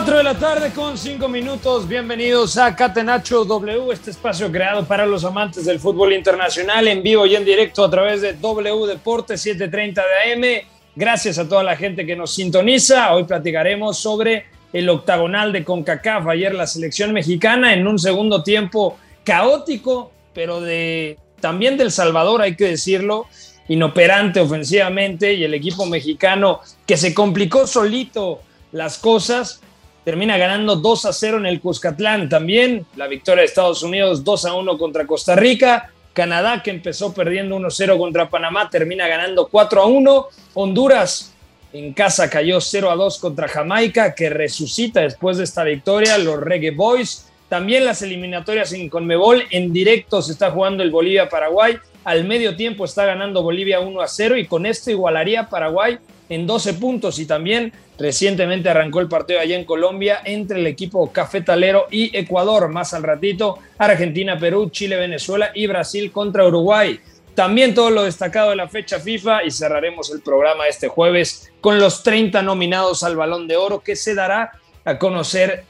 Cuatro de la tarde con cinco minutos. Bienvenidos a Catenacho W, este espacio creado para los amantes del fútbol internacional en vivo y en directo a través de W Deportes 730 de AM. Gracias a toda la gente que nos sintoniza. Hoy platicaremos sobre el octagonal de CONCACAF. Ayer la selección mexicana en un segundo tiempo caótico, pero de también del Salvador, hay que decirlo, inoperante ofensivamente y el equipo mexicano que se complicó solito las cosas. Termina ganando 2 a 0 en el Cuscatlán también. La victoria de Estados Unidos 2 a 1 contra Costa Rica. Canadá, que empezó perdiendo 1-0 contra Panamá, termina ganando 4 a 1. Honduras en casa cayó 0 a 2 contra Jamaica, que resucita después de esta victoria. Los Reggae Boys. También las eliminatorias en Conmebol. En directo se está jugando el Bolivia-Paraguay. Al medio tiempo está ganando Bolivia 1 a 0 y con esto igualaría Paraguay en 12 puntos y también recientemente arrancó el partido allá en Colombia entre el equipo cafetalero y Ecuador. Más al ratito, Argentina, Perú, Chile, Venezuela y Brasil contra Uruguay. También todo lo destacado de la fecha FIFA y cerraremos el programa este jueves con los 30 nominados al Balón de Oro que se dará a conocer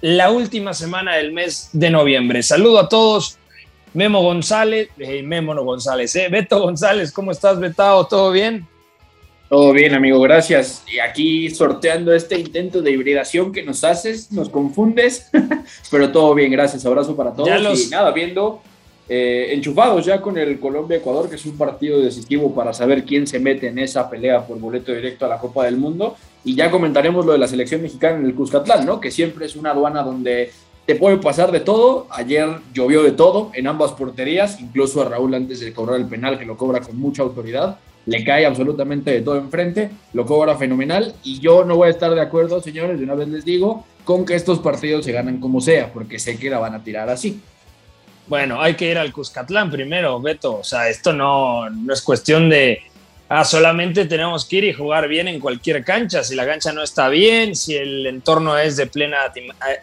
la última semana del mes de noviembre. Saludo a todos. Memo González, eh, Memo no González, eh, Beto González, ¿cómo estás, Betao? ¿Todo bien? Todo bien, amigo, gracias. Y aquí sorteando este intento de hibridación que nos haces, nos confundes, pero todo bien, gracias. Abrazo para todos. Y nada, viendo eh, enchufados ya con el Colombia-Ecuador, que es un partido decisivo para saber quién se mete en esa pelea por boleto directo a la Copa del Mundo. Y ya comentaremos lo de la selección mexicana en el Cuscatlán, ¿no? Que siempre es una aduana donde te puede pasar de todo. Ayer llovió de todo en ambas porterías, incluso a Raúl antes de cobrar el penal, que lo cobra con mucha autoridad le cae absolutamente de todo enfrente, lo cobra fenomenal y yo no voy a estar de acuerdo, señores, de una vez les digo, con que estos partidos se ganan como sea, porque sé que la van a tirar así. Bueno, hay que ir al Cuscatlán primero, Beto, o sea, esto no, no es cuestión de, ah, solamente tenemos que ir y jugar bien en cualquier cancha, si la cancha no está bien, si el entorno es de plena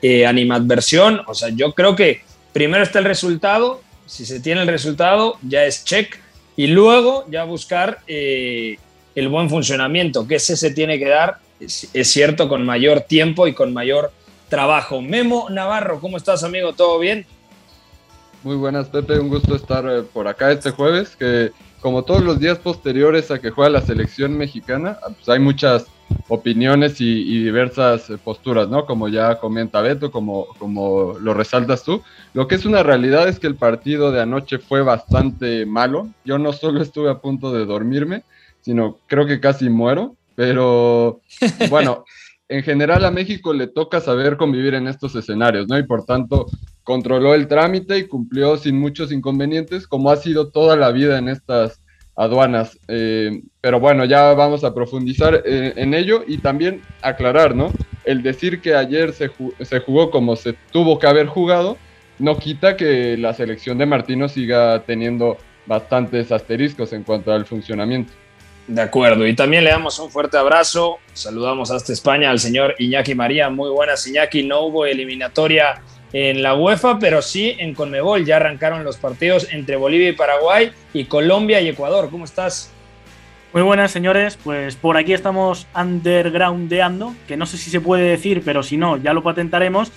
eh, animadversión, o sea, yo creo que primero está el resultado, si se tiene el resultado, ya es check y luego ya buscar eh, el buen funcionamiento, que ese se tiene que dar, es, cierto, con mayor tiempo y con mayor trabajo. Memo Navarro, ¿cómo estás, amigo? ¿Todo bien? Muy buenas, Pepe. Un gusto estar eh, por acá este jueves, que como todos los días posteriores a que juega la selección mexicana, pues hay muchas opiniones y, diversas posturas, ¿no? Como ya comenta Beto, como, como lo resaltas tú. Lo que es una realidad es que el partido de anoche fue bastante malo. Yo no solo estuve a punto de dormirme, sino creo que casi muero, pero bueno, en general a México le toca saber convivir en estos escenarios, ¿no? Y por tanto controló el trámite y cumplió sin muchos inconvenientes, como ha sido toda la vida en estas aduanas. Eh, pero bueno, ya vamos a profundizar eh, en ello y también aclarar, ¿no? El decir que ayer se, se, jugó como se tuvo que haber jugado, no quita que la selección de Martino siga teniendo bastantes asteriscos en cuanto al funcionamiento. De acuerdo, y también le damos un fuerte abrazo, saludamos hasta España al señor Iñaki María, muy buenas Iñaki, no hubo eliminatoria en la UEFA, pero sí en Conmebol. Ya arrancaron los partidos entre Bolivia y Paraguay y Colombia y Ecuador. ¿Cómo estás? Muy buenas, señores. Pues por aquí estamos undergroundeando, que no sé si se puede decir, pero si no, ya lo patentaremos.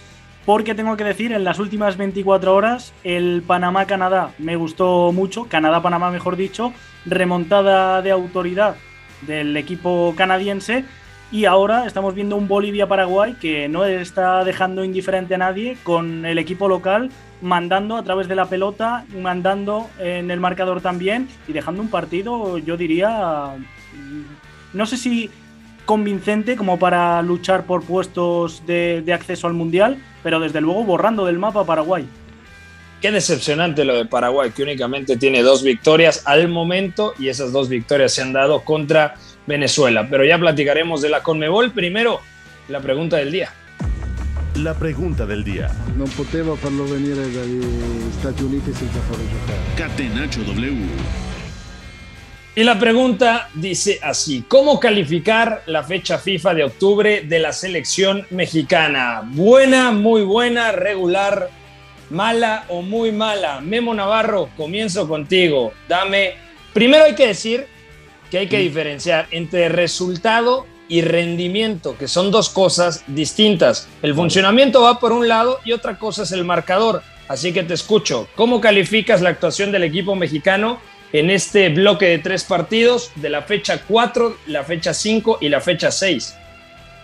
Porque tengo que decir, en las últimas 24 horas, el Panamá-Canadá me gustó mucho. Canadá-Panamá, mejor dicho. Remontada de autoridad del equipo canadiense y ahora estamos viendo un Bolivia-Paraguay que no está dejando indiferente a nadie, con el equipo local mandando a través de la pelota, mandando en el marcador también y dejando un partido, yo diría, no sé si convincente como para luchar por puestos de, de acceso al Mundial, pero desde luego borrando del mapa Paraguay. Qué decepcionante lo de Paraguay, que únicamente tiene dos victorias al momento y esas dos victorias se han dado contra Venezuela. Pero ya platicaremos de la Conmebol. Primero, la pregunta del día. La pregunta del día. No poteva farlo venire dagli Stati Uniti senza farlo giocare. Catenaccio W. Y la pregunta dice así, ¿cómo calificar la fecha FIFA de octubre de la selección mexicana? ¿Buena, muy buena, regular, mala o muy mala? Memo Navarro, comienzo contigo. Dame, primero hay que decir que hay que diferenciar entre resultado y rendimiento, que son dos cosas distintas. El funcionamiento va por un lado y otra cosa es el marcador. Así que te escucho. ¿Cómo calificas la actuación del equipo mexicano en este bloque de tres partidos de la fecha 4, la fecha 5 y la fecha 6?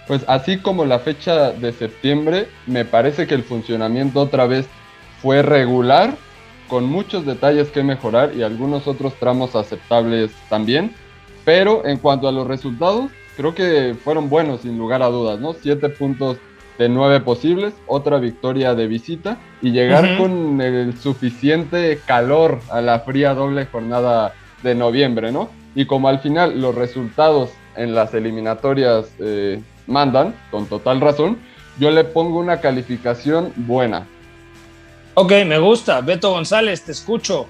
Pues así como la fecha de septiembre, me parece que el funcionamiento otra vez fue regular, con muchos detalles que mejorar y algunos otros tramos aceptables también pero en cuanto a los resultados, creo que fueron buenos sin lugar a dudas, ¿no? Siete puntos de nueve posibles, otra victoria de visita y llegar con el suficiente calor a la fría doble jornada de noviembre, ¿no? Y como al final los resultados en las eliminatorias eh, mandan, con total razón, yo le pongo una calificación buena. Ok, me gusta. Beto González, te escucho.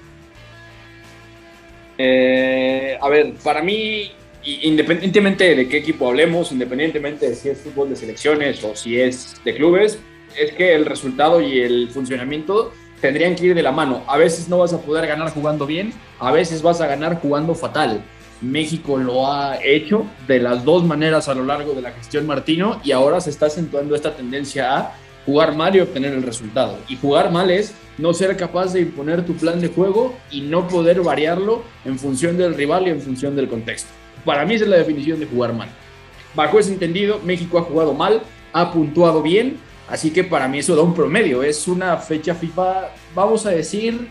Eh, a ver, para mí, independientemente de qué equipo hablemos, independientemente de si es fútbol de selecciones o si es de clubes, es que el resultado y el funcionamiento tendrían que ir de la mano. A veces no vas a poder ganar jugando bien, a veces vas a ganar jugando fatal. México lo ha hecho de las dos maneras a lo largo de la gestión Martino y ahora se está acentuando esta tendencia a jugar mal y obtener el resultado. Y jugar mal es no ser capaz de imponer tu plan de juego y no poder variarlo en función del rival y en función del contexto. Para mí es la definición de jugar mal. Bajo ese entendido, México ha jugado mal, ha puntuado bien, así que para mí eso da un promedio. Es una fecha FIFA, vamos a decir,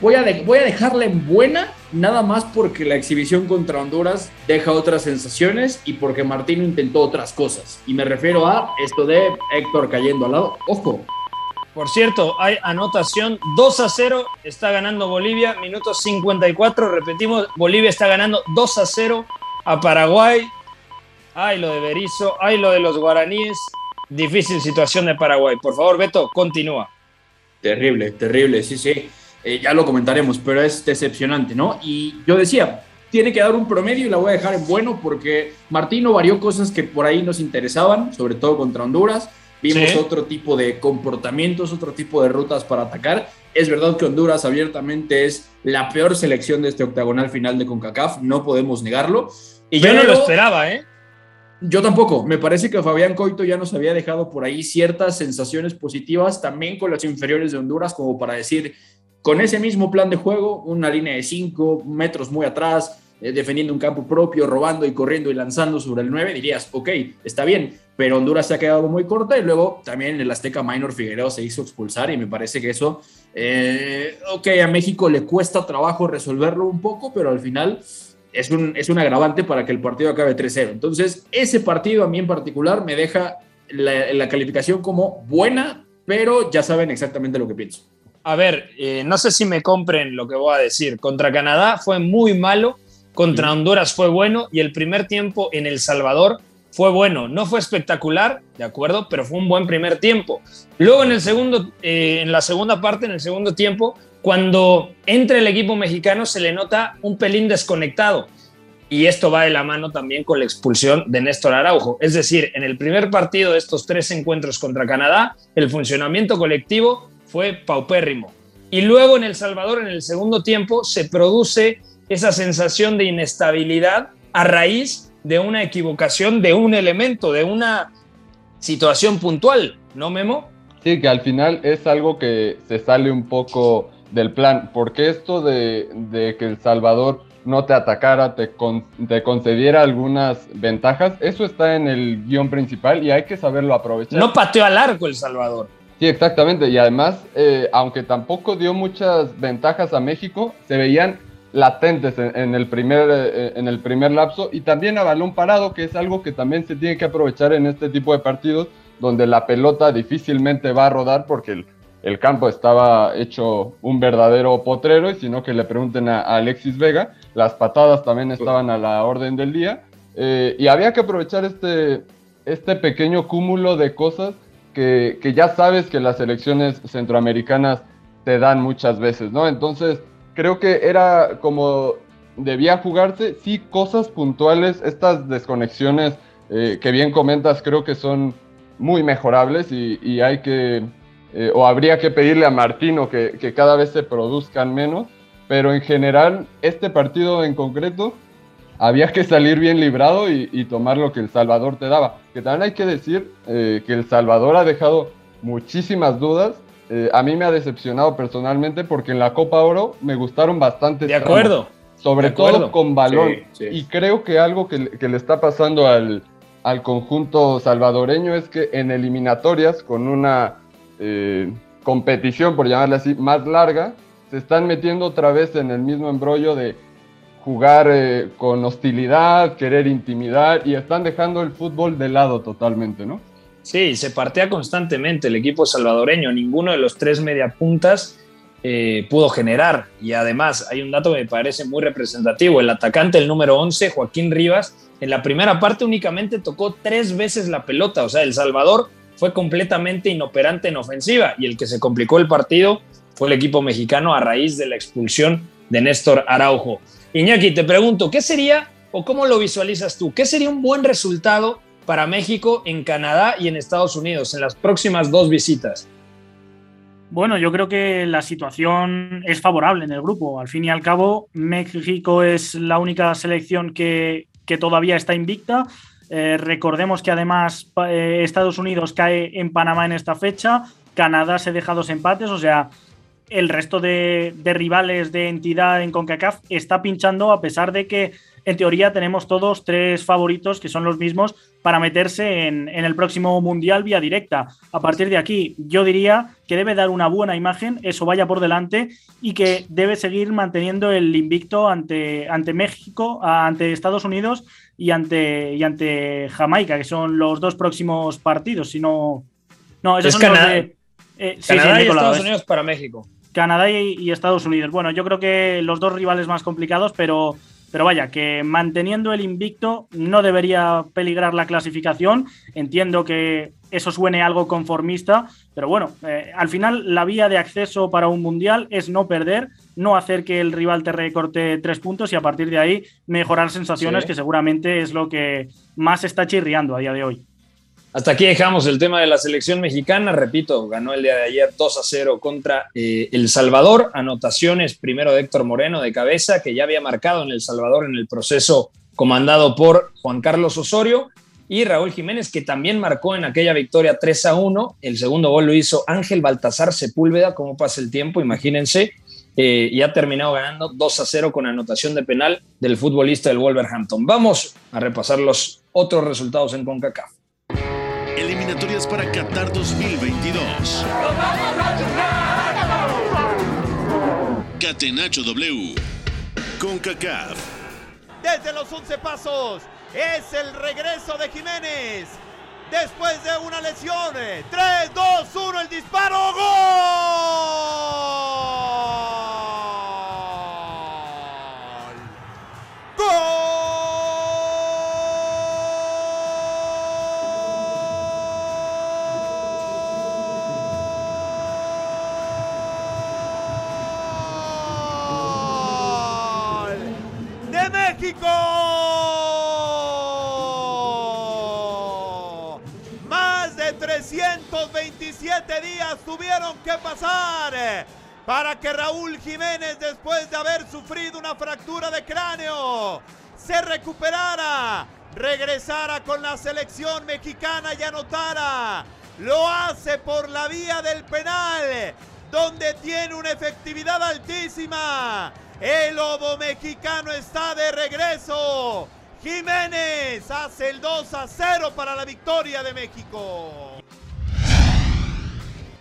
voy a, voy a dejarla en buena, nada más porque la exhibición contra Honduras deja otras sensaciones y porque Martino intentó otras cosas. Y me refiero a esto de Héctor cayendo al lado. Ojo, por cierto, hay anotación 2 a 0, está ganando Bolivia, minuto 54, repetimos, Bolivia está ganando 2 a 0 a Paraguay. Ay, lo de Berizzo, ay, lo de los guaraníes. Difícil situación de Paraguay. Por favor, Beto, continúa. Terrible, terrible, sí, sí. Eh, ya lo comentaremos, pero es decepcionante, ¿no? Y yo decía, tiene que dar un promedio y la voy a dejar en bueno porque Martino varió cosas que por ahí nos interesaban, sobre todo contra Honduras Vimos otro tipo de comportamientos, otro tipo de rutas para atacar. Es verdad que Honduras abiertamente es la peor selección de este octagonal final de CONCACAF, no podemos negarlo. Y yo no lo esperaba, ¿eh? Yo tampoco. Me parece que Fabián Coito ya nos había dejado por ahí ciertas sensaciones positivas también con las inferiores de Honduras, como para decir, con ese mismo plan de juego, una línea de 5 metros muy atrás, eh, defendiendo un campo propio, robando y corriendo y lanzando sobre el 9, dirías, ok, está bien, pero Honduras se ha quedado muy corta y luego también el Azteca Minor Figueroa se hizo expulsar y me parece que eso, eh, ok, a México le cuesta trabajo resolverlo un poco, pero al final es un, es un agravante para que el partido acabe 3-0. Entonces, ese partido a mí en particular me deja la, calificación como buena, pero ya saben exactamente lo que pienso. A ver, eh, no sé si me compren lo que voy a decir. Contra Canadá fue muy malo, contra Honduras fue bueno y el primer tiempo en El Salvador fue bueno, no fue espectacular, de acuerdo, pero fue un buen primer tiempo. Luego en el segundo, eh, en la segunda parte, en el segundo tiempo, cuando entra el equipo mexicano se le nota un pelín desconectado. y esto va de la mano también con la expulsión de Néstor Araujo. Es decir, en el primer partido de estos tres encuentros contra Canadá, el funcionamiento colectivo fue paupérrimo. Y luego en El Salvador, en el segundo tiempo, se produce esa sensación de inestabilidad a raíz de una equivocación de un elemento, de una situación puntual, ¿no, Memo? Sí, que al final es algo que se sale un poco del plan, porque esto de, de que El Salvador no te atacara, te, te concediera algunas ventajas. Eso está en el guion principal y hay que saberlo aprovechar. No pateó al arco El Salvador. Sí, exactamente. Y además, eh, aunque tampoco dio muchas ventajas a México, se veían latentes en, el primer, eh, en el primer lapso. Y también a balón parado, que es algo que también se tiene que aprovechar en este tipo de partidos, donde la pelota difícilmente va a rodar porque el, el campo estaba hecho un verdadero potrero, y sino que le pregunten a, Alexis Vega, las patadas también estaban a la orden del día, eh, y había que aprovechar este, este pequeño cúmulo de cosas que, ya sabes que las elecciones centroamericanas te dan muchas veces, ¿no? Entonces, creo que era como debía jugarse, sí, cosas puntuales, estas desconexiones eh, que bien comentas, creo que son muy mejorables y, y hay que eh, o habría que pedirle a Martino que, que, cada vez se produzcan menos, pero en general este partido en concreto había que salir bien librado y, tomar lo que El Salvador te daba. Que también hay que decir eh, que El Salvador ha dejado muchísimas dudas. Eh, a mí me ha decepcionado personalmente porque en la Copa Oro me gustaron bastante. De acuerdo. sobre todo con balón. Y creo que algo que, que le está pasando al, al conjunto salvadoreño es que en eliminatorias, con una eh, competición, por llamarle así, más larga, se están metiendo otra vez en el mismo embrollo de jugar eh, con hostilidad, querer intimidar y están dejando el fútbol de lado totalmente, ¿no? Sí, se partea constantemente el equipo salvadoreño, ninguno de los tres mediapuntas eh, pudo generar. Y además hay un dato que me parece muy representativo, el atacante, el número 11, Joaquín Rivas, en la primera parte únicamente tocó tres veces la pelota, o sea, El Salvador fue completamente inoperante en ofensiva y el que se complicó el partido fue el equipo mexicano a raíz de la expulsión de Néstor Araujo. Iñaki, te pregunto, ¿qué sería o cómo lo visualizas tú? ¿Qué sería un buen resultado para México en Canadá y en Estados Unidos en las próximas dos visitas? Bueno, yo creo que la situación es favorable en el grupo. Al fin y al cabo, México es la única selección que, que todavía está invicta. Eh, recordemos que además eh, Estados Unidos cae en Panamá en esta fecha, Canadá se deja dos empates, o sea, el resto de, rivales de entidad en CONCACAF está pinchando a pesar de que en teoría tenemos todos tres favoritos que son los mismos para meterse en, el próximo Mundial vía directa. A partir de aquí, yo diría que debe dar una buena imagen, eso vaya por delante y que debe seguir manteniendo el invicto ante, ante México, ante Estados Unidos y ante, y ante Jamaica, que son los dos próximos partidos. Si no, no, esos es son Canadá, de, eh, Canadá y Estados Unidos para México. Canadá y, Estados Unidos. Bueno, yo creo que los dos rivales más complicados, pero, pero vaya, que manteniendo el invicto no debería peligrar la clasificación. Entiendo que eso suene algo conformista, pero bueno, eh, al final la vía de acceso para un mundial es no perder, no hacer que el rival te recorte tres puntos y a partir de ahí mejorar sensaciones, que seguramente es lo que más está chirriando a día de hoy. Hasta aquí dejamos el tema de la selección mexicana. Repito, ganó el día de ayer 2 a 0 contra eh, El Salvador. Anotaciones primero de Héctor Moreno de cabeza, que ya había marcado en El Salvador en el proceso comandado por Juan Carlos Osorio. Y Raúl Jiménez, que también marcó en aquella victoria 3 a 1. El segundo gol lo hizo Ángel Baltasar Sepúlveda. ¿Cómo pasa el tiempo? Imagínense. Eh, y ha terminado ganando 2 a 0 con anotación de penal del futbolista del Wolverhampton. Vamos a repasar los otros resultados en CONCACAF eliminatorias para Qatar 2022. Catenacho W. Con CACAF. Desde los 11 pasos es el regreso de Jiménez. Después de una lesión. 3, 2, 1, el disparo. ¡Gol! ¡Gol! 227 días tuvieron que pasar eh, para que Raúl Jiménez, después de haber sufrido una fractura de cráneo, se recuperara, regresara con la selección mexicana y anotara. Lo hace por la vía del penal, donde tiene una efectividad altísima. El lobo mexicano está de regreso. Jiménez hace el 2 a 0 para la victoria de México.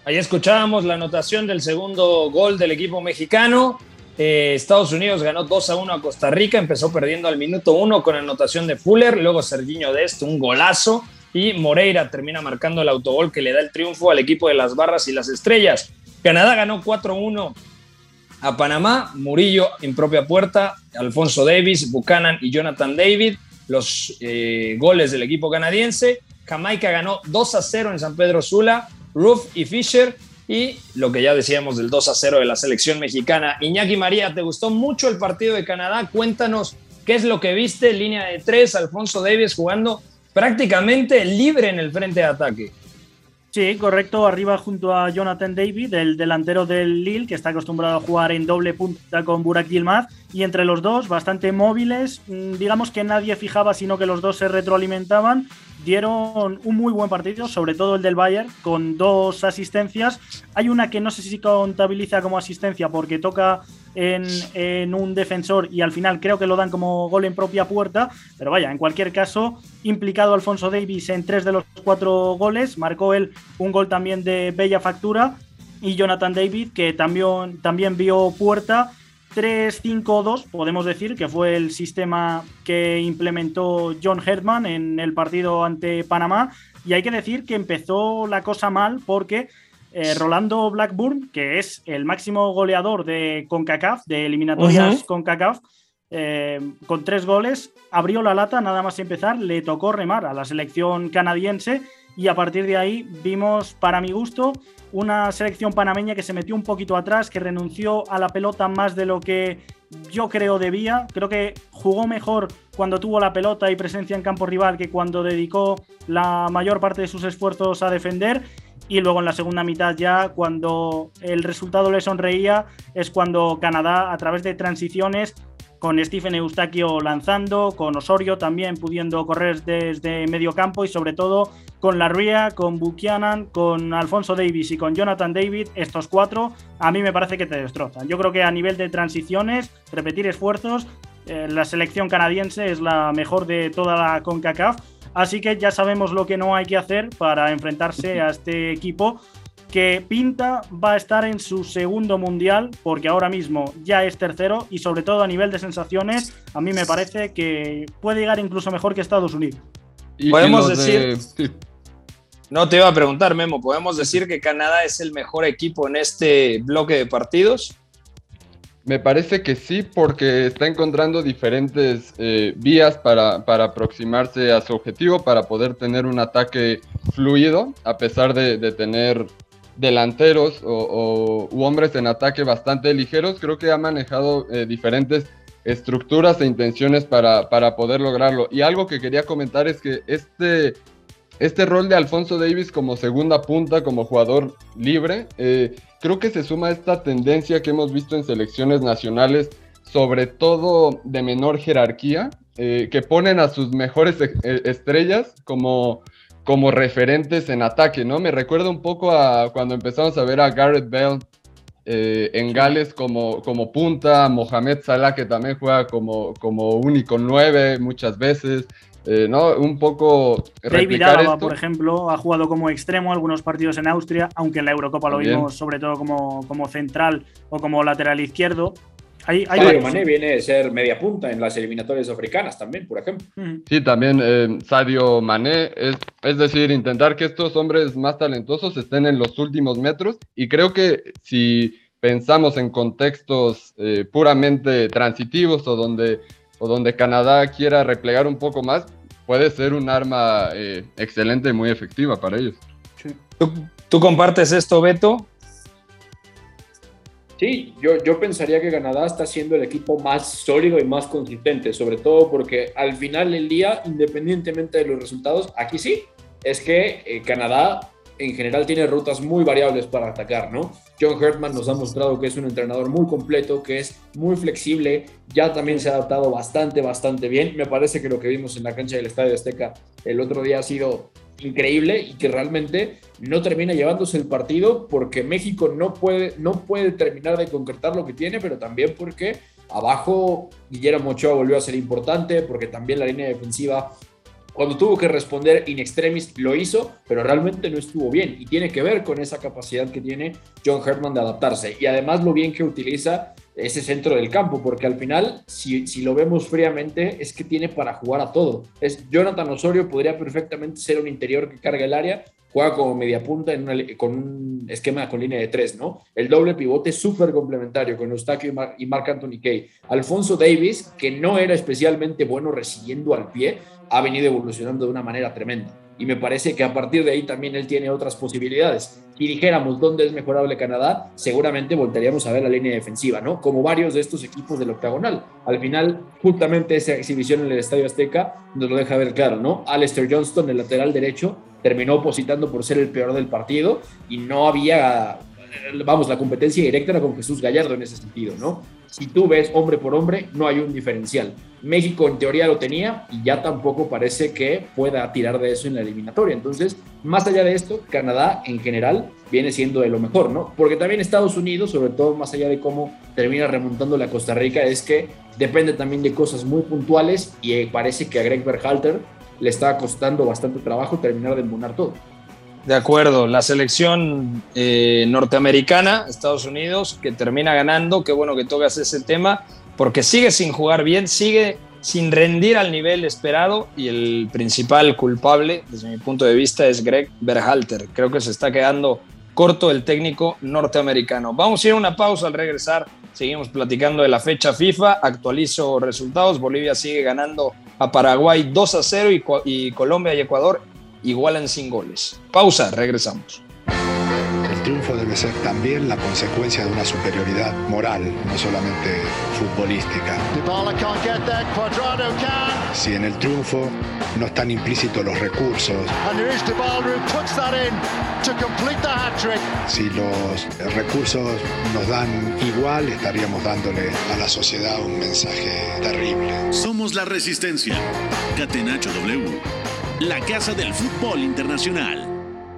Ahí escuchábamos la anotación del segundo gol del equipo mexicano. Eh, Estados Unidos ganó 2 a 1 a Costa Rica, empezó perdiendo al minuto 1 con anotación de Fuller, luego Serginho Dest, un golazo, y Moreira termina marcando el autogol que le da el triunfo al equipo de las barras y las estrellas. Canadá ganó 4-1 a Panamá, Murillo en propia puerta, Alfonso Davis, Buchanan y Jonathan David, los eh, goles del equipo canadiense. Jamaica ganó 2 a 0 en San Pedro Sula, Roof y Fisher. Y lo que ya decíamos del 2 a 0 de la selección mexicana. Iñaki María, ¿te gustó mucho el partido de Canadá? Cuéntanos qué es lo que viste. Línea de tres, Alfonso Davis jugando prácticamente libre en el frente de ataque. Sí, correcto, arriba junto a Jonathan David, el delantero del Lille, que está acostumbrado a jugar en doble punta con Burak Yilmaz, y entre los dos, bastante móviles, mm, digamos que nadie fijaba, sino que los dos se retroalimentaban, dieron un muy buen partido, sobre todo el del Bayern, con dos asistencias. Hay una que no sé si contabiliza como asistencia porque toca en, un defensor y al final creo que lo dan como gol en propia puerta. Pero vaya, en cualquier caso, implicado Alfonso Davis en tres de los cuatro goles, marcó él un gol también de bella factura y Jonathan David que también, también vio puerta. 3-5-2, podemos decir, que fue el sistema que implementó John Herdman en el partido ante Panamá. Y hay que decir que empezó la cosa mal porque eh, Rolando Blackburn, que es el máximo goleador de CONCACAF, de eliminatorias CONCACAF, eh, con tres goles, abrió la lata nada más empezar, le tocó remar a la selección canadiense y a partir de ahí vimos, para mi gusto, una selección panameña que se metió un poquito atrás, que renunció a la pelota más de lo que yo creo debía. Creo que jugó mejor cuando tuvo la pelota y presencia en campo rival que cuando dedicó la mayor parte de sus esfuerzos a defender y luego en la segunda mitad ya cuando el resultado le sonreía es cuando Canadá a través de transiciones con Stephen Eustaquio lanzando, con Osorio también pudiendo correr desde medio campo y sobre todo con Larria, con Buchanan, con Alfonso Davis y con Jonathan David, estos cuatro a mí me parece que te destrozan. Yo creo que a nivel de transiciones, repetir esfuerzos, eh, la selección canadiense es la mejor de toda la CONCACAF Así que ya sabemos lo que no hay que hacer para enfrentarse a este equipo que pinta va a estar en su segundo mundial porque ahora mismo ya es tercero y sobre todo a nivel de sensaciones a mí me parece que puede llegar incluso mejor que Estados Unidos. Podemos decir... No te iba a preguntar, Memo, ¿podemos decir que Canadá es el mejor equipo en este bloque de partidos? Me parece que sí, porque está encontrando diferentes eh, vías para, aproximarse a su objetivo, para poder tener un ataque fluido, a pesar de, tener delanteros o, u hombres en ataque bastante ligeros. Creo que ha manejado eh, diferentes estructuras e intenciones para, para poder lograrlo. Y algo que quería comentar es que este este rol de Alfonso Davis como segunda punta, como jugador libre, eh, creo que se suma a esta tendencia que hemos visto en selecciones nacionales, sobre todo de menor jerarquía, eh, que ponen a sus mejores e, e, estrellas como, como referentes en ataque, ¿no? Me recuerda un poco a cuando empezamos a ver a Garrett Bell eh, en Gales como, como punta, Mohamed Salah que también juega como, como único nueve muchas veces, eh, ¿no? Un poco. David Alaba, por ejemplo, ha jugado como extremo algunos partidos en Austria, aunque en la Eurocopa lo vimos sobre todo como, como central o como lateral izquierdo. Hay, hay Mané viene a ser media punta en las eliminatorias africanas también, por ejemplo. Sí, también eh, Sadio Mané. Es, es decir, intentar que estos hombres más talentosos estén en los últimos metros. Y creo que si pensamos en contextos eh, puramente transitivos o donde, o donde Canadá quiera replegar un poco más, puede ser un arma eh, excelente y muy efectiva para ellos. ¿Tú, compartes esto, Beto? Sí, yo, yo pensaría que Canadá está siendo el equipo más sólido y más consistente, sobre todo porque al final del día, independientemente de los resultados, aquí sí, es que eh, Canadá en general tiene rutas muy variables para atacar, ¿no? John Hertman nos ha mostrado que es un entrenador muy completo, que es muy flexible, ya también se ha adaptado bastante, bastante bien. Me parece que lo que vimos en la cancha del Estadio Azteca el otro día ha sido increíble y que realmente no termina llevándose el partido porque México no puede, no puede terminar de concretar lo que tiene, pero también porque abajo Guillermo Ochoa volvió a ser importante, porque también la línea defensiva cuando tuvo que responder in extremis lo hizo, pero realmente no estuvo bien. Y tiene que ver con esa capacidad que tiene John Herman de adaptarse. Y además lo bien que utiliza ese centro del campo, porque al final, si, si, lo vemos fríamente, es que tiene para jugar a todo. Es Jonathan Osorio podría perfectamente ser un interior que carga el área, juega como media punta en con un esquema con línea de tres, ¿no? El doble pivote súper complementario con Eustaquio y, y Mark Anthony Kay. Alfonso Davis, que no era especialmente bueno recibiendo al pie, ha venido evolucionando de una manera tremenda y me parece que a partir de ahí también él tiene otras posibilidades. Si dijéramos dónde es mejorable Canadá, seguramente voltaríamos a ver la línea defensiva, ¿no? Como varios de estos equipos del octagonal. Al final, justamente esa exhibición en el Estadio Azteca nos lo deja ver claro, ¿no? Alistair Johnston, el lateral derecho, terminó opositando por ser el peor del partido y no había vamos, la competencia directa era con Jesús Gallardo en ese sentido, ¿no? Si tú ves hombre por hombre, no hay un diferencial. México en teoría lo tenía y ya tampoco parece que pueda tirar de eso en la eliminatoria. Entonces, más allá de esto, Canadá en general viene siendo de lo mejor, ¿no? Porque también Estados Unidos, sobre todo más allá de cómo termina remontando la Costa Rica, es que depende también de cosas muy puntuales y eh, parece que a Greg Berhalter le está costando bastante trabajo terminar de embonar todo. De acuerdo, la selección eh, norteamericana, Estados Unidos, que termina ganando, qué bueno que tocas ese tema, porque sigue sin jugar bien, sigue sin rendir al nivel esperado y el principal culpable, desde mi punto de vista, es Greg Berhalter. Creo que se está quedando corto el técnico norteamericano. Vamos a ir a una pausa al regresar. Seguimos platicando de la fecha FIFA. Actualizo resultados. Bolivia sigue ganando a Paraguay 2 a 0 y, y Colombia y Ecuador igualan sin goles. Pausa, regresamos. El triunfo debe ser también la consecuencia de una superioridad moral, no solamente futbolística. Si en el triunfo no están implícitos los recursos, si los recursos nos dan igual, estaríamos dándole a la sociedad un mensaje terrible. Somos la resistencia. Catenacho W la casa del fútbol internacional.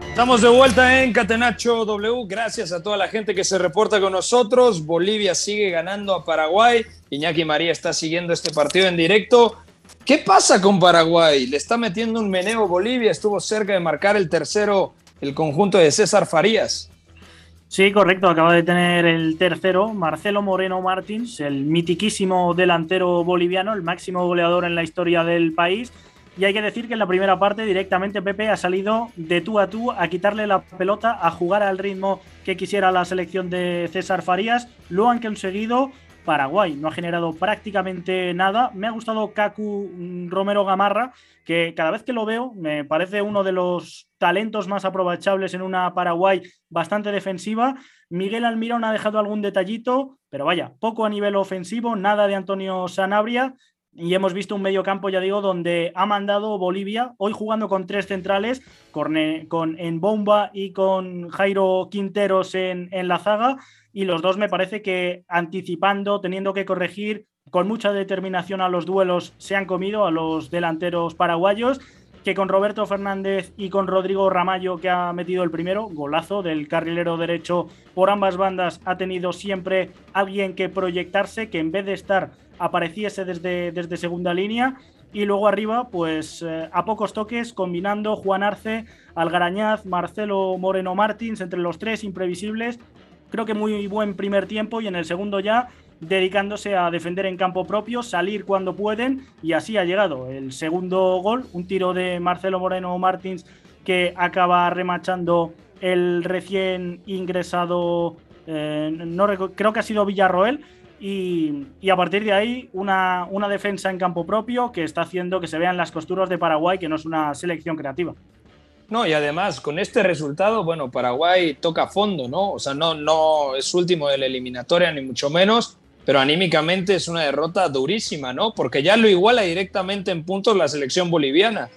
Estamos de vuelta en Catenacho W. Gracias a toda la gente que se reporta con nosotros. Bolivia sigue ganando a Paraguay. Iñaki María está siguiendo este partido en directo. ¿Qué pasa con Paraguay? Le está metiendo un meneo Bolivia. Estuvo cerca de marcar el tercero el conjunto de César Farías. Sí, correcto. Acaba de tener el tercero Marcelo Moreno Martins, el mitiquísimo delantero boliviano, el máximo goleador en la historia del país y hay que decir que en la primera parte directamente Pepe ha salido de tú a tú a quitarle la pelota, a jugar al ritmo que quisiera la selección de César Farías. Lo han conseguido. Paraguay no ha generado prácticamente nada. Me ha gustado Kaku mm, Romero Gamarra, que cada vez que lo veo me parece uno de los talentos más aprovechables en una Paraguay bastante defensiva. Miguel Almirón ha dejado algún detallito, pero vaya, poco a nivel ofensivo, nada de Antonio Sanabria. Y hemos visto un medio campo, ya digo, donde ha mandado Bolivia, hoy jugando con tres centrales, con, con en Bomba y con Jairo Quinteros en, en la zaga. Y los dos me parece que anticipando, teniendo que corregir, con mucha determinación a los duelos, se han comido a los delanteros paraguayos que con Roberto Fernández y con Rodrigo Ramallo, que ha metido el primero, golazo del carrilero derecho por ambas bandas, ha tenido siempre alguien que proyectarse, que en vez de estar apareciese desde, desde segunda línea. Y luego arriba, pues eh, a pocos toques, combinando Juan Arce, Algarañaz, Marcelo Moreno Martins, entre los tres imprevisibles. Creo que muy buen primer tiempo y en el segundo ya dedicándose a defender en campo propio, salir cuando pueden y así ha llegado el segundo gol, un tiro de Marcelo Moreno Martins que acaba remachando el recién ingresado, eh, no creo que ha sido Villarroel, y, a partir de ahí una, una, defensa en campo propio que está haciendo que se vean las costuras de Paraguay, que no es una selección creativa. No, y además con este resultado, bueno, Paraguay toca fondo, ¿no? O sea, no, no es último de la eliminatoria, ni mucho menos, pero anímicamente es una derrota durísima, ¿no? Porque ya lo iguala directamente en puntos la selección boliviana.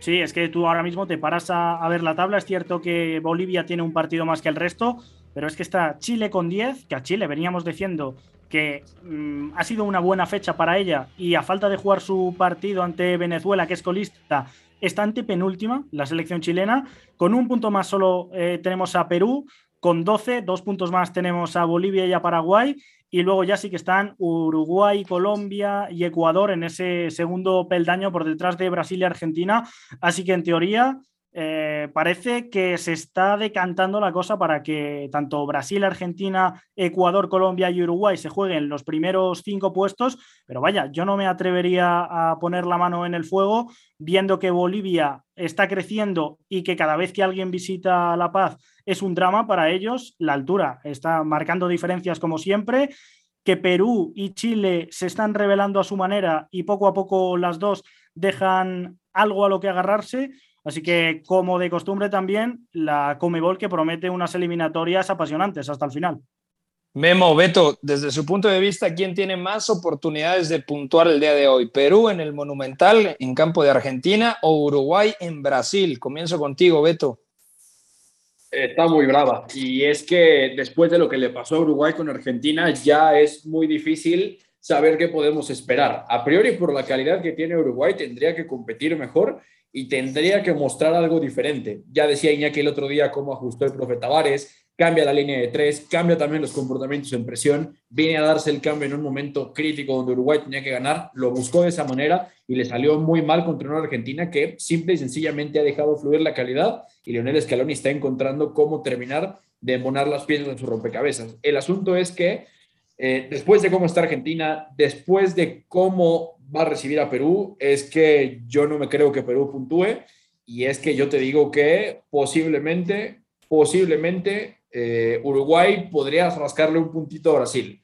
Sí, es que tú ahora mismo te paras a, ver la tabla. Es cierto que Bolivia tiene un partido más que el resto, pero es que está Chile con 10, que a Chile veníamos diciendo que mm, ha sido una buena fecha para ella y a falta de jugar su partido ante Venezuela, que es colista, está ante penúltima la selección chilena. Con un punto más solo eh, tenemos a Perú, con 12, dos puntos más tenemos a Bolivia y a Paraguay y luego ya sí que están Uruguay, Colombia y Ecuador en ese segundo peldaño por detrás de Brasil y Argentina. Así que en teoría eh, parece que se está decantando la cosa para que tanto Brasil, Argentina, Ecuador, Colombia y Uruguay se jueguen los primeros cinco puestos, pero vaya, yo no me atrevería a poner la mano en el fuego viendo que Bolivia está creciendo y que cada vez que alguien visita La Paz es un drama para ellos, la altura está marcando diferencias como siempre que Perú y Chile se están revelando a su manera y poco a poco las dos dejan algo a lo que agarrarse, Así que, como de costumbre también, la Comebol que promete unas eliminatorias apasionantes hasta el final. Memo, Beto, desde su punto de vista, ¿quién tiene más oportunidades de puntuar el día de hoy? ¿Perú en el Monumental, en campo de Argentina, o Uruguay en Brasil? Comienzo contigo, Beto. Está muy brava. Y es que después de lo que le pasó a Uruguay con Argentina, ya es muy difícil saber qué podemos esperar. A priori, por la calidad que tiene Uruguay, tendría que competir mejor y tendría que mostrar algo diferente. Ya decía Iñaki el otro día cómo ajustó el profe Tavares, cambia la línea de tres, cambia también los comportamientos en presión, viene a darse el cambio en un momento crítico donde Uruguay tenía que ganar, lo buscó de esa manera y le salió muy mal contra una Argentina que simple y sencillamente ha dejado fluir la calidad y Leonel Scaloni está encontrando cómo terminar de embonar las piezas en su rompecabezas. El asunto es que eh, después de cómo está Argentina, después de cómo va a recibir a Perú, es que yo no me creo que Perú puntúe. Y es que yo te digo que posiblemente, posiblemente eh, Uruguay podría rascarle un puntito a Brasil.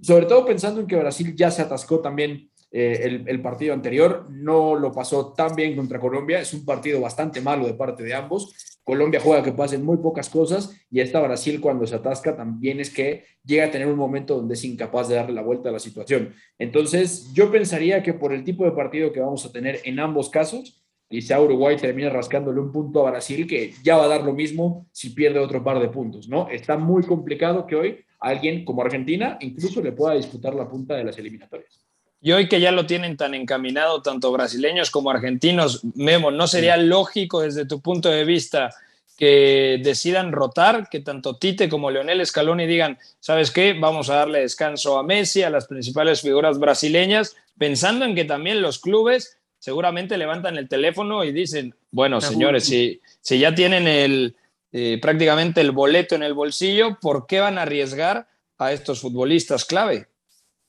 Sobre todo pensando en que Brasil ya se atascó también eh, el, el, partido anterior, no lo pasó tan bien contra Colombia, es un partido bastante malo de parte de ambos, Colombia juega que pasen muy pocas cosas y esta Brasil cuando se atasca también es que llega a tener un momento donde es incapaz de darle la vuelta a la situación. Entonces yo pensaría que por el tipo de partido que vamos a tener en ambos casos, quizá Uruguay termina rascándole un punto a Brasil que ya va a dar lo mismo si pierde otro par de puntos, ¿no? Está muy complicado que hoy alguien como Argentina incluso le pueda disputar la punta de las eliminatorias. Y hoy que ya lo tienen tan encaminado tanto brasileños como argentinos, Memo, ¿no sería lógico desde tu punto de vista que decidan rotar, que tanto Tite como Leonel Scaloni digan, ¿sabes qué? Vamos a darle descanso a Messi, a las principales figuras brasileñas, pensando en que también los clubes seguramente levantan el teléfono y dicen, bueno, señores, si, si ya tienen el, eh, prácticamente el boleto en el bolsillo, ¿por qué van a arriesgar a estos futbolistas clave?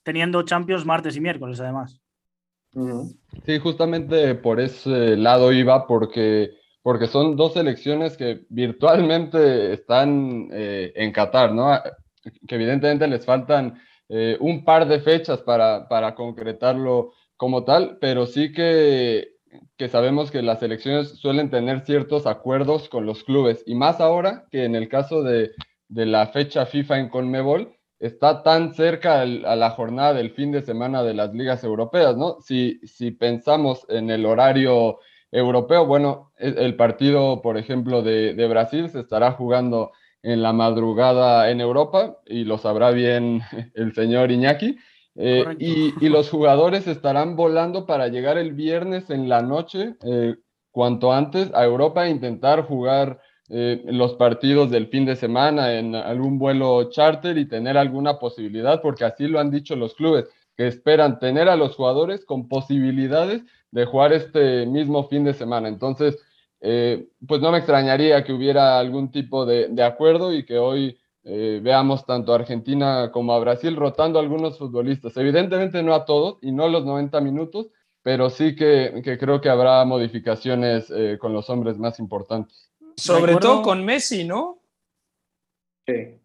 Teniendo Champions martes y miércoles, además. Sí, justamente por ese lado iba, porque, porque son dos selecciones que virtualmente están eh, en Qatar, ¿no? Que evidentemente les faltan eh, un par de fechas para, para, concretarlo como tal, pero sí que, que sabemos que las selecciones suelen tener ciertos acuerdos con los clubes, y más ahora que en el caso de, de la fecha FIFA en Conmebol, está tan cerca a la jornada del fin de semana de las ligas europeas, ¿no? Si, si pensamos en el horario europeo, bueno, e, el partido, por ejemplo, de, Brasil se estará jugando en la madrugada en Europa y lo sabrá bien el señor Iñaki. Eh, y, los jugadores estarán volando para llegar el viernes en la noche, eh, cuanto antes, a Europa e intentar jugar eh, los partidos del fin de semana en algún vuelo charter y tener alguna posibilidad, porque así lo han dicho los clubes, que esperan tener a los jugadores con posibilidades de jugar este mismo fin de semana. Entonces, eh, pues no me extrañaría que hubiera algún tipo de, acuerdo y que hoy eh, veamos tanto a Argentina como a Brasil rotando a algunos futbolistas. Evidentemente no a todos y no los 90 minutos, pero sí que, que creo que habrá modificaciones con los hombres más importantes. Sobre todo con Messi, ¿no? Sí.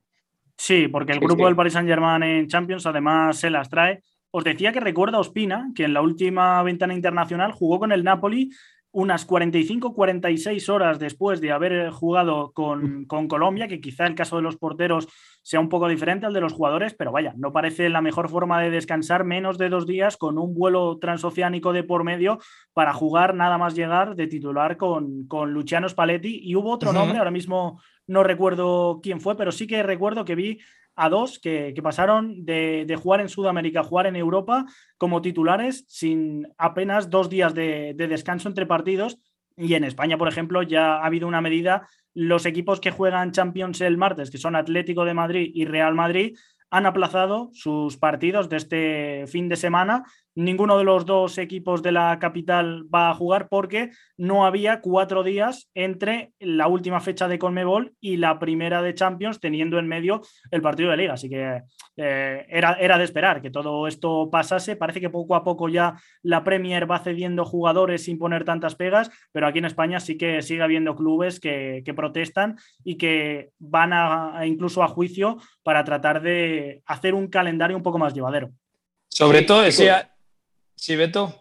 Sí, porque el grupo del Paris Saint-Germain en Champions además se las trae. Os decía que recuerda a Ospina, que en la última ventana internacional jugó con el Napoli unas 45-46 horas después de haber jugado con, con, Colombia, que quizá el caso de los porteros sea un poco diferente al de los jugadores, pero vaya, no parece la mejor forma de descansar menos de dos días con un vuelo transoceánico de por medio para jugar nada más llegar de titular con, con Luciano Spalletti. Y hubo otro nombre, ahora mismo no recuerdo quién fue, pero sí que recuerdo que vi a dos que, pasaron de, jugar en Sudamérica a jugar en Europa como titulares sin apenas dos días de, de descanso entre partidos. Y en España, por ejemplo, ya ha habido una medida. Los equipos que juegan Champions el martes, que son Atlético de Madrid y Real Madrid, han aplazado sus partidos de este fin de semana ninguno de los dos equipos de la capital va a jugar porque no había cuatro días entre la última fecha de Conmebol y la primera de Champions, teniendo en medio el partido de liga. Así que eh, era, era de esperar que todo esto pasase. Parece que poco a poco ya la Premier va cediendo jugadores sin poner tantas pegas, pero aquí en España sí que sigue habiendo clubes que, protestan y que van a, incluso a juicio para tratar de hacer un calendario un poco más llevadero. Sobre todo decía, Sí, Beto.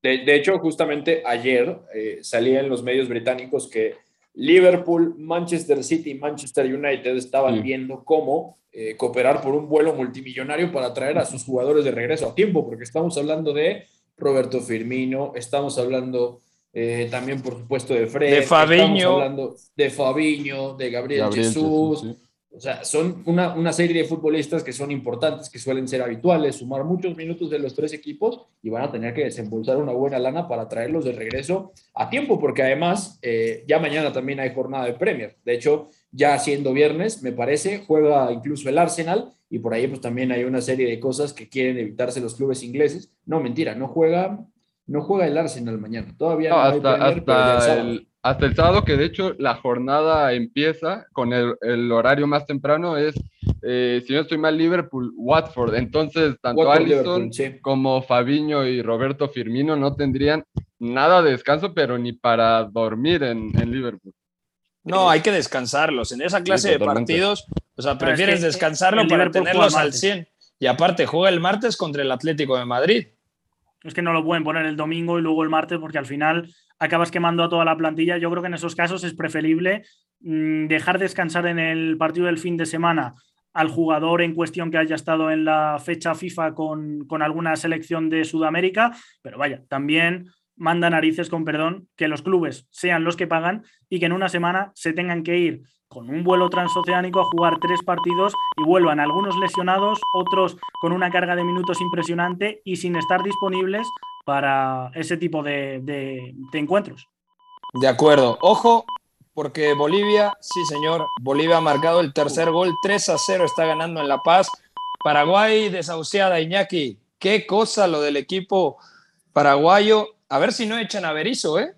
De, hecho, justamente ayer eh, salía en los medios británicos que Liverpool, Manchester City y Manchester United estaban viendo cómo eh, cooperar por un vuelo multimillonario para traer a sus jugadores de regreso a tiempo, porque estamos hablando de Roberto Firmino, estamos hablando eh, también, por supuesto, de Fred, de Fabiño, estamos hablando de Fabiño, de Gabriel, Jesús. O sea, son una, una, serie de futbolistas que son importantes, que suelen ser habituales, sumar muchos minutos de los tres equipos y van a tener que desembolsar una buena lana para traerlos de regreso a tiempo, porque además eh, ya mañana también hay jornada de Premier. De hecho, ya siendo viernes, me parece, juega incluso el Arsenal y por ahí pues también hay una serie de cosas que quieren evitarse los clubes ingleses. No, mentira, no juega, no juega el Arsenal mañana. Todavía no, hasta, hasta el, hasta el sábado, que de hecho la jornada empieza con el, horario más temprano, es, eh, si no estoy mal, Liverpool-Watford. Entonces, tanto Alisson como Fabiño y Roberto Firmino no tendrían nada de descanso, pero ni para dormir en, Liverpool. No, hay que descansarlos. En esa clase de partidos, o sea, prefieres descansarlo para tenerlos al 100. Y aparte, juega el martes contra el Atlético de Madrid. Es que no lo pueden poner el domingo y luego el martes porque al final acabas quemando a toda la plantilla. Yo creo que en esos casos es preferible mm, dejar descansar en el partido del fin de semana al jugador en cuestión que haya estado en la fecha FIFA con, con alguna selección de Sudamérica, pero vaya, también manda narices, con perdón, que los clubes sean los que pagan y que en una semana se tengan que ir con un vuelo transoceánico a jugar tres partidos y vuelvan algunos lesionados, otros con una carga de minutos impresionante y sin estar disponibles para ese tipo de, encuentros. De acuerdo. Ojo, porque Bolivia, sí señor, Bolivia ha marcado el tercer gol, 3 a 0 está ganando en La Paz. Paraguay desahuciada, Iñaki. Qué cosa lo del equipo paraguayo. A ver si no echan a Berizzo, ¿eh?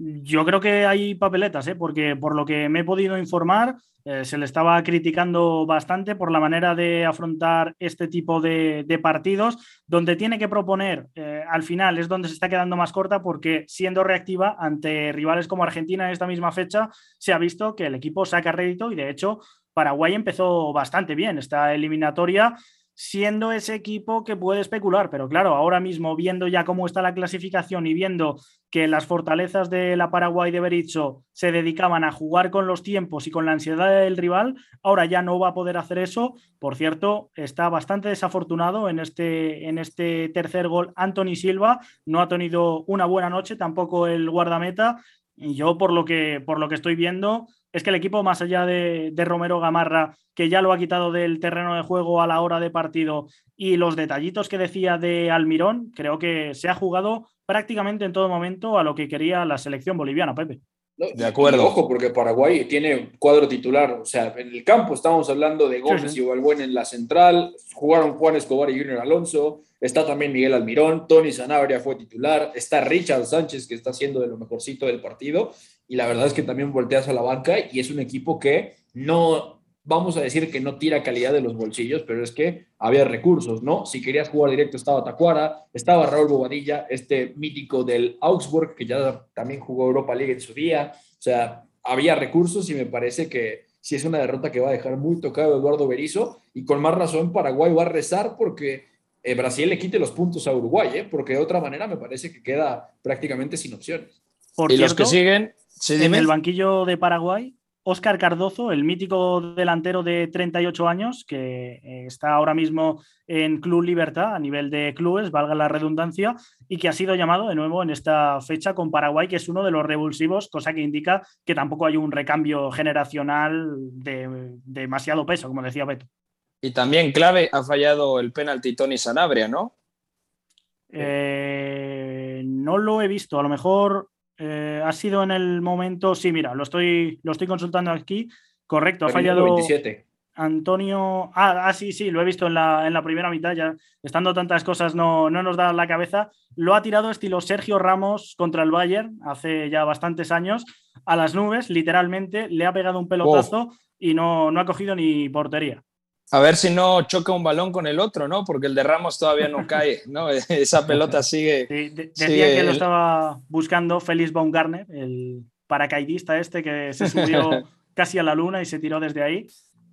Yo creo que hay papeletas, ¿eh? porque por lo que me he podido informar, eh, se le estaba criticando bastante por la manera de afrontar este tipo de, partidos, donde tiene que proponer, eh, al final es donde se está quedando más corta, porque siendo reactiva ante rivales como Argentina en esta misma fecha, se ha visto que el equipo saca rédito y de hecho Paraguay empezó bastante bien esta eliminatoria siendo ese equipo que puede especular. Pero claro, ahora mismo viendo ya cómo está la clasificación y viendo que las fortalezas de la Paraguay de Berizzo se dedicaban a jugar con los tiempos y con la ansiedad del rival, ahora ya no va a poder hacer eso. Por cierto, está bastante desafortunado en este, en este tercer gol Anthony Silva. No ha tenido una buena noche, tampoco el guardameta. Y yo, por lo que, por lo que estoy viendo, es que el equipo, más allá de, Romero Gamarra, que ya lo ha quitado del terreno de juego a la hora de partido, y los detallitos que decía de Almirón, creo que se ha jugado prácticamente en todo momento a lo que quería la selección boliviana, Pepe. de acuerdo. ojo, porque Paraguay tiene cuadro titular. O sea, en el campo estamos hablando de Gómez y Balbuena en la central. Jugaron Juan Escobar y Junior Alonso. Está también Miguel Almirón. Tony Sanabria fue titular. Está Richard Sánchez, que está haciendo de lo mejorcito del partido y la verdad es que también volteas a la banca y es un equipo que no, vamos a decir que no tira calidad de los bolsillos, pero es que había recursos, ¿no? Si querías jugar directo estaba Tacuara, estaba Raúl Bobadilla, este mítico del Augsburg, que ya también jugó Europa League en su día, o sea, había recursos y me parece que si es una derrota que va a dejar muy tocado Eduardo Berizzo y con más razón Paraguay va a rezar porque eh, Brasil le quite los puntos a Uruguay, ¿eh? porque de otra manera me parece que queda prácticamente sin opciones. Por y los que siguen, en el banquillo de Paraguay, Óscar Cardozo, el mítico delantero de 38 años, que eh, está ahora mismo en Club Libertad a nivel de clubes, valga la redundancia, y que ha sido llamado de nuevo en esta fecha con Paraguay, que es uno de los revulsivos, cosa que indica que tampoco hay un recambio generacional de, demasiado peso, como decía Beto. Y también clave, ha fallado el penalti Tony Sanabria, ¿no? Eh, no lo he visto, a lo mejor eh, ha sido en el momento. Sí, mira, lo estoy, lo estoy consultando aquí. Correcto, ha fallado. 27. Antonio. Ah, ah, sí, sí, lo he visto en la, en la primera mitad. Ya estando tantas cosas, no, no nos da la cabeza. Lo ha tirado estilo Sergio Ramos contra el Bayern hace ya bastantes años a las nubes, literalmente. Le ha pegado un pelotazo y no, no ha cogido ni portería. A ver si no choca un balón con el otro, ¿no? Porque el de Ramos todavía no cae, ¿no? Esa pelota sigue. decía que lo estaba buscando Félix Baumgartner, el paracaidista este que se subió casi a la luna y se tiró desde ahí.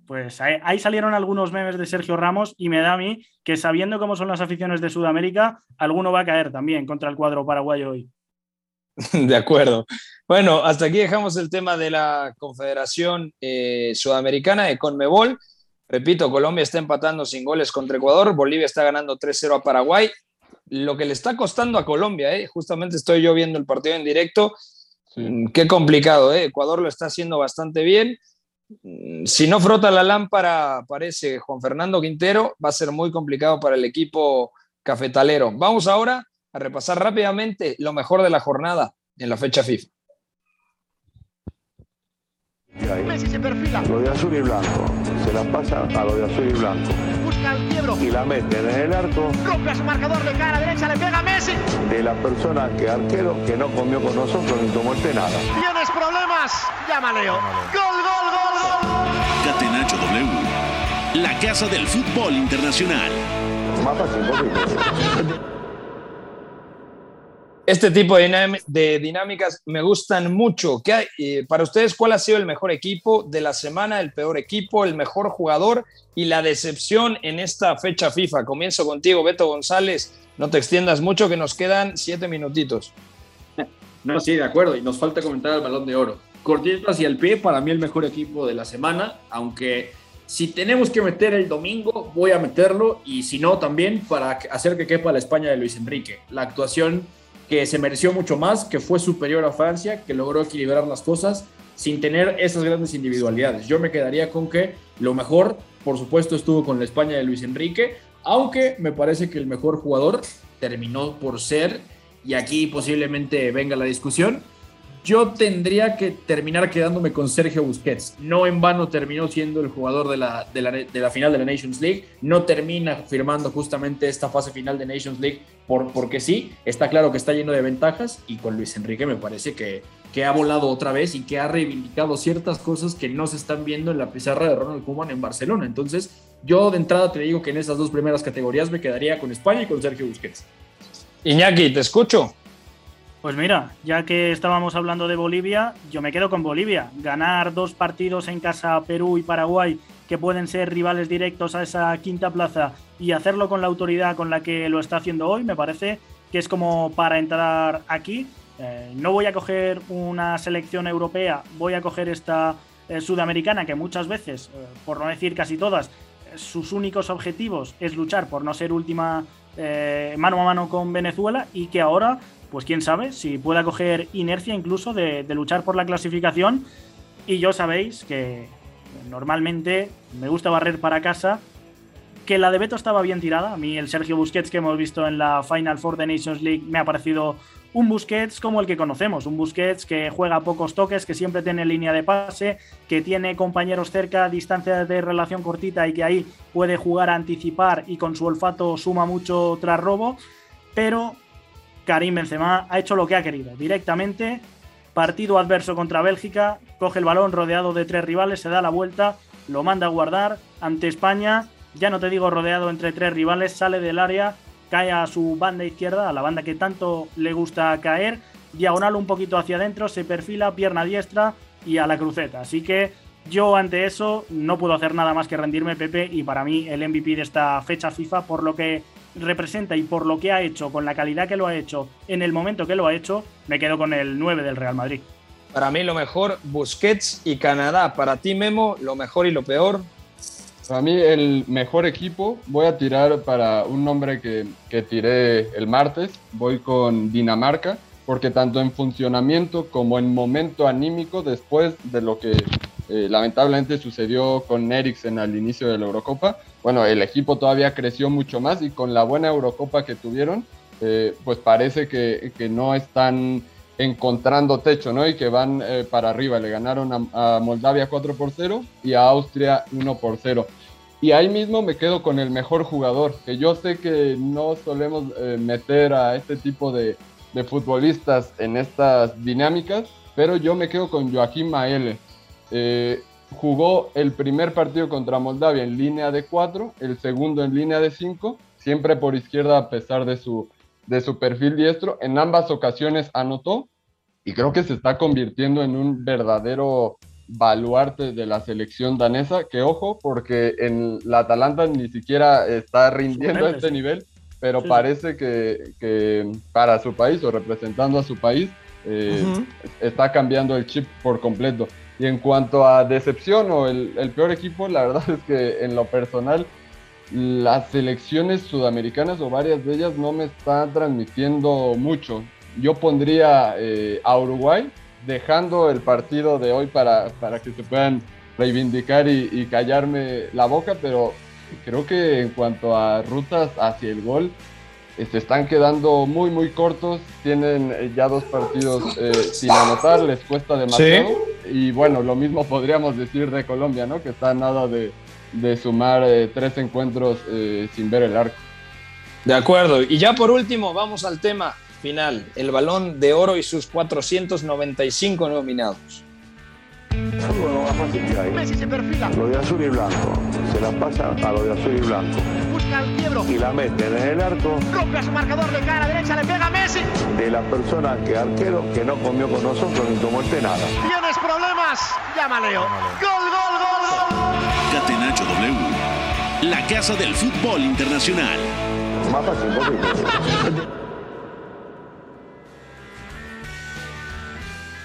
Pues ahí, salieron algunos memes de Sergio Ramos y me da a mí que sabiendo cómo son las aficiones de Sudamérica, alguno va a caer también contra el cuadro paraguayo hoy. De acuerdo. Bueno, hasta aquí dejamos el tema de la Confederación eh, Sudamericana de Conmebol. Repito, Colombia está empatando sin goles contra Ecuador, Bolivia está ganando 3-0 a Paraguay. Lo que le está costando a Colombia, ¿eh? justamente estoy yo viendo el partido en directo, mm, qué complicado, ¿eh? Ecuador lo está haciendo bastante bien. Mm, si no frota la lámpara, parece Juan Fernando Quintero, va a ser muy complicado para el equipo cafetalero. Vamos ahora a repasar rápidamente lo mejor de la jornada en la fecha FIFA. Messi se perfila. Lo de azul y blanco. Se la pasa a lo de azul y blanco. Busca el quiebro. Y la mete en el arco. Rompe a su marcador de cara derecha, le pega a Messi. De la persona que arquero que no comió con nosotros ni tomó este nada. Tienes problemas. Llama Leo. Gol, gol, gol, gol. Catenacho W. La casa del fútbol internacional. Más fácil, este tipo de, dinámicas me gustan mucho. ¿Qué hay, eh, para ustedes, ¿cuál ha sido el mejor equipo de la semana, el peor equipo, el mejor jugador y la decepción en esta fecha FIFA? Comienzo contigo, Beto González. No te extiendas mucho, que nos quedan siete minutitos. No, sí, de acuerdo. Y nos falta comentar el balón de oro. Cortito hacia el pie, para mí el mejor equipo de la semana, aunque si tenemos que meter el domingo, voy a meterlo. Y si no, también para hacer que quepa la España de Luis Enrique. La actuación que se mereció mucho más, que fue superior a Francia, que logró equilibrar las cosas sin tener esas grandes individualidades. Yo me quedaría con que lo mejor, por supuesto, estuvo con la España de Luis Enrique, aunque me parece que el mejor jugador terminó por ser, y aquí posiblemente venga la discusión, yo tendría que terminar quedándome con Sergio Busquets. No en vano terminó siendo el jugador de la, de la, final de la Nations League. No termina firmando justamente esta fase final de Nations League por, porque sí. Está claro que está lleno de ventajas y con Luis Enrique me parece que, que ha volado otra vez y que ha reivindicado ciertas cosas que no se están viendo en la pizarra de Ronald Koeman en Barcelona. Entonces, yo de entrada te digo que en esas dos primeras categorías me quedaría con España y con Sergio Busquets. Iñaki, te escucho. Pues mira, ya que estábamos hablando de Bolivia, yo me quedo con Bolivia. Ganar dos partidos en casa Perú y Paraguay, que pueden ser rivales directos a esa quinta plaza, y hacerlo con la autoridad con la que lo está haciendo hoy, me parece que es como para entrar aquí. Eh, no voy a coger una selección europea, voy a coger esta eh, sudamericana que muchas veces, eh, por no decir casi todas, sus únicos objetivos es luchar por no ser última mano a mano con Venezuela y que ahora pues quién sabe, si pueda coger inercia incluso de, luchar por la clasificación. Y yo sabéis que normalmente me gusta barrer para casa, que la de Beto estaba bien tirada. A mí el Sergio Busquets que hemos visto en la Final Four de Nations League me ha parecido un Busquets como el que conocemos, un Busquets que juega pocos toques, que siempre tiene línea de pase, que tiene compañeros cerca, distancia de relación cortita y que ahí puede jugar a anticipar y con su olfato suma mucho tras robo, pero Karim Benzema ha hecho lo que ha querido. Directamente, partido adverso contra Bélgica, coge el balón rodeado de tres rivales, se da la vuelta, lo manda a guardar ante España. Ya no te digo rodeado entre tres rivales, sale del área, cae a su banda izquierda, a la banda que tanto le gusta caer, diagonal un poquito hacia adentro, se perfila, pierna diestra y a la cruceta. Así que Yo ante eso no puedo hacer nada más que rendirme, Pepe, y para mí el MVP de esta fecha FIFA, por lo que representa y por lo que ha hecho, con la calidad que lo ha hecho, en el momento que lo ha hecho, me quedo con el 9 del Real Madrid. Para mí lo mejor, Busquets y Canadá. Para ti, Memo, lo mejor y lo peor. Para mí el mejor equipo, voy a tirar para un nombre que, que tiré el martes, voy con Dinamarca, porque tanto en funcionamiento como en momento anímico, después de lo que eh, lamentablemente sucedió con Eriksen al inicio de la Eurocopa, bueno, el equipo todavía creció mucho más y con la buena Eurocopa que tuvieron, eh, pues parece que, que, no están encontrando techo, ¿no? Y que van eh, para arriba. Le ganaron a, Moldavia 4 por 0 y a Austria 1 por 0. Y ahí mismo me quedo con el mejor jugador, que yo sé que no solemos meter a este tipo de, de futbolistas en estas dinámicas, pero yo me quedo con Joaquín Maele. Eh, jugó el primer partido contra Moldavia en línea de 4, el segundo en línea de 5, siempre por izquierda a pesar de su, de su perfil diestro. En ambas ocasiones anotó y creo que se está convirtiendo en un verdadero baluarte de la selección danesa, que ojo, porque en la Atalanta ni siquiera está rindiendo a este nivel, pero parece que, para su país o representando a su país, eh, está cambiando el chip por completo. Y en cuanto a decepción o el, peor equipo, la verdad es que en lo personal, las selecciones sudamericanas o varias de ellas no me están transmitiendo mucho. Yo pondría eh, a Uruguay, dejando el partido de hoy para, para que se puedan reivindicar y, callarme la boca, pero creo que en cuanto a rutas hacia el gol, se están quedando muy, muy cortos. Tienen eh, ya dos partidos sin anotar, les cuesta demasiado. Y bueno, lo mismo podríamos decir de Colombia, ¿no? Que está nada de, sumar eh, tres encuentros eh, sin ver el arco. De acuerdo. Y ya por último, vamos al tema final. El balón de oro y sus 495 nominados. Messi se perfila. Lo de azul y blanco. Se la pasa a lo de azul y blanco. Busca el quiebro. Y la mete en el arco. Rompe a su marcador de cara derecha, le pega a Messi. De la persona que arquero que no comió con nosotros ni tomó este nada. ¿Tienes problemas? Llama Leo. Gol, gol, gol, gol. Catenacho W. La casa del fútbol internacional. Más fácil,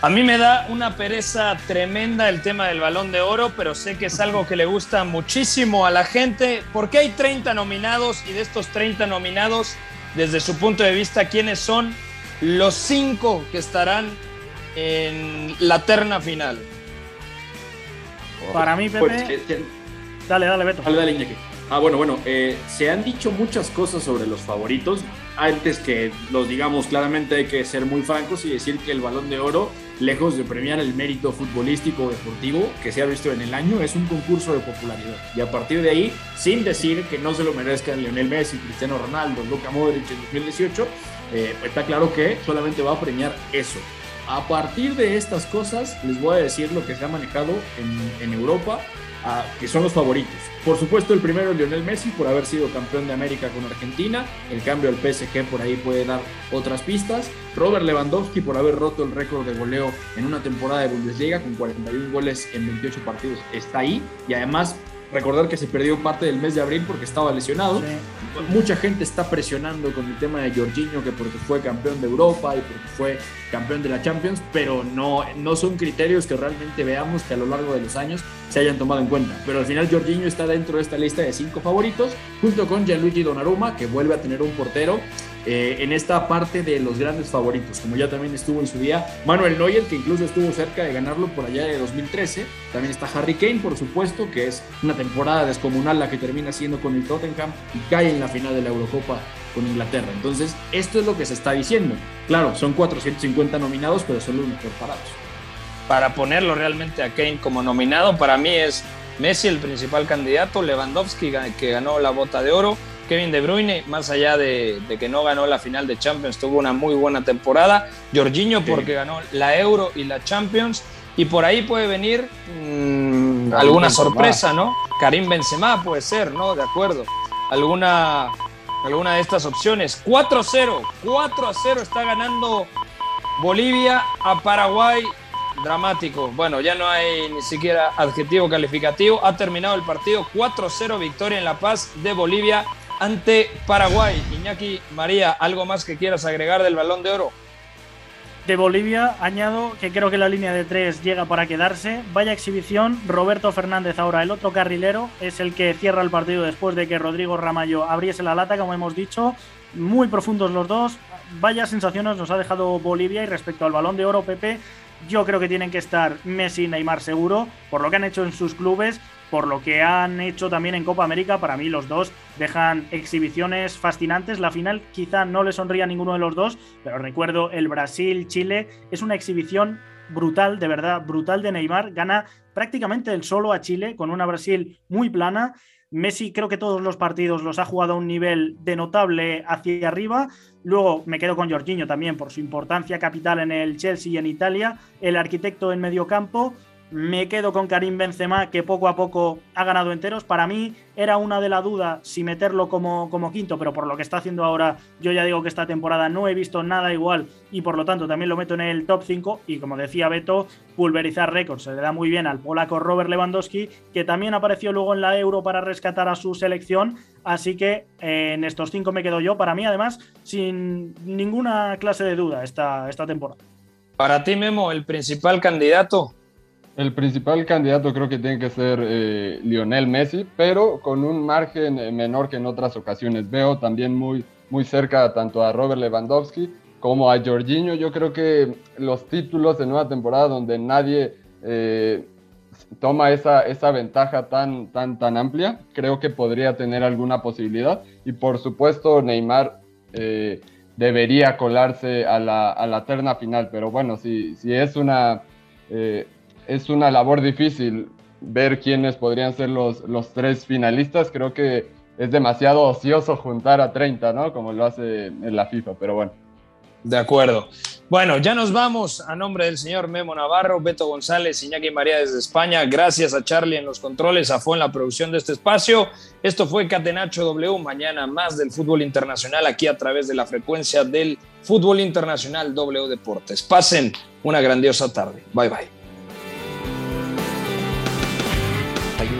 A mí me da una pereza tremenda el tema del balón de oro, pero sé que es algo que le gusta muchísimo a la gente, porque hay 30 nominados y de estos 30 nominados, desde su punto de vista, ¿quiénes son los cinco que estarán en la terna final? Para mí, Pepe... Pues, dale, dale, Beto. Dale, dale, Iñaki. Ah, bueno, bueno, eh, se han dicho muchas cosas sobre los favoritos. Antes que los digamos claramente hay que ser muy francos y decir que el balón de oro lejos de premiar el mérito futbolístico o deportivo que se ha visto en el año, es un concurso de popularidad. Y a partir de ahí, sin decir que no se lo merezcan Lionel Messi, Cristiano Ronaldo, Luka Modric en 2018, eh, está claro que solamente va a premiar eso. A partir de estas cosas, les voy a decir lo que se ha manejado en, en Europa que son los favoritos. Por supuesto, el primero Lionel Messi por haber sido campeón de América con Argentina. El cambio al PSG por ahí puede dar otras pistas. Robert Lewandowski por haber roto el récord de goleo en una temporada de Bundesliga con 41 goles en 28 partidos. Está ahí y además recordar que se perdió parte del mes de abril porque estaba lesionado. Mucha gente está presionando con el tema de Jorginho, que porque fue campeón de Europa y porque fue campeón de la Champions, pero no, no son criterios que realmente veamos que a lo largo de los años se hayan tomado en cuenta. Pero al final Jorginho está dentro de esta lista de cinco favoritos, junto con Gianluigi Donnarumma, que vuelve a tener un portero eh, en esta parte de los grandes favoritos, como ya también estuvo en su día Manuel Neuer, que incluso estuvo cerca de ganarlo por allá de 2013. También está Harry Kane, por supuesto, que es una temporada descomunal la que termina siendo con el Tottenham y cae en la final de la Eurocopa con Inglaterra. Entonces, esto es lo que se está diciendo. Claro, son 450 nominados, pero son los mejor parados. Para ponerlo realmente a Kane como nominado, para mí es Messi el principal candidato, Lewandowski que ganó la bota de oro, Kevin De Bruyne, más allá de, que no ganó la final de Champions, tuvo una muy buena temporada. Jorginho porque ganó la Euro y la Champions. Y por ahí puede venir mm, alguna sorpresa, ¿no? Karim Benzema puede ser, ¿no? De acuerdo. Alguna, alguna de estas opciones. 4-0, 4-0 está ganando Bolivia a Paraguay dramático. Bueno, ya no hay ni siquiera adjetivo calificativo. Ha terminado el partido 4-0 victoria en La Paz de Bolivia ante Paraguay. Iñaki María, ¿algo más que quieras agregar del balón de oro? De Bolivia añado que creo que la línea de tres llega para quedarse. Vaya exhibición. Roberto Fernández ahora, el otro carrilero, es el que cierra el partido después de que Rodrigo Ramallo abriese la lata, como hemos dicho. Muy profundos los dos. Vaya sensaciones nos ha dejado Bolivia y respecto al balón de oro, Pepe, yo creo que tienen que estar Messi y Neymar seguro, por lo que han hecho en sus clubes, por lo que han hecho también en Copa América. Para mí los dos dejan exhibiciones fascinantes. La final quizá no le sonría a ninguno de los dos, pero recuerdo el Brasil-Chile. Es una exhibición brutal, de verdad, brutal de Neymar. Gana prácticamente el solo a Chile con una Brasil muy plana. Messi creo que todos los partidos los ha jugado a un nivel de notable hacia arriba. Luego me quedo con Jorginho también por su importancia capital en el Chelsea y en Italia. El arquitecto en medio campo. Me quedo con Karim Benzema, que poco a poco ha ganado enteros. Para mí era una de la duda si meterlo como, como quinto, pero por lo que está haciendo ahora, yo ya digo que esta temporada no he visto nada igual y por lo tanto también lo meto en el top 5. Y como decía Beto, pulverizar récords. Se le da muy bien al polaco Robert Lewandowski, que también apareció luego en la Euro para rescatar a su selección. Así que eh, en estos cinco me quedo yo. Para mí, además, sin ninguna clase de duda esta, esta temporada. Para ti, Memo, el principal candidato el principal candidato creo que tiene que ser eh, Lionel Messi, pero con un margen eh, menor que en otras ocasiones. Veo también muy, muy cerca tanto a Robert Lewandowski como a Jorginho. Yo creo que los títulos en una temporada donde nadie eh, toma esa, esa ventaja tan, tan, tan amplia, creo que podría tener alguna posibilidad. Y por supuesto Neymar debería colarse a la, a la terna final, pero bueno, si, si es una es una labor difícil ver quiénes podrían ser los, los tres finalistas. Creo que es demasiado ocioso juntar a 30, ¿no? Como lo hace la FIFA, pero bueno. De acuerdo. Bueno, ya nos vamos a nombre del señor Memo Navarro, Beto González, Iñaki María desde España. Gracias a Charlie en los controles, a Fo en la producción de este espacio. Esto fue Catenacho W. Mañana más del fútbol internacional aquí a través de la frecuencia del fútbol internacional W Deportes. Pasen una grandiosa tarde. Bye bye.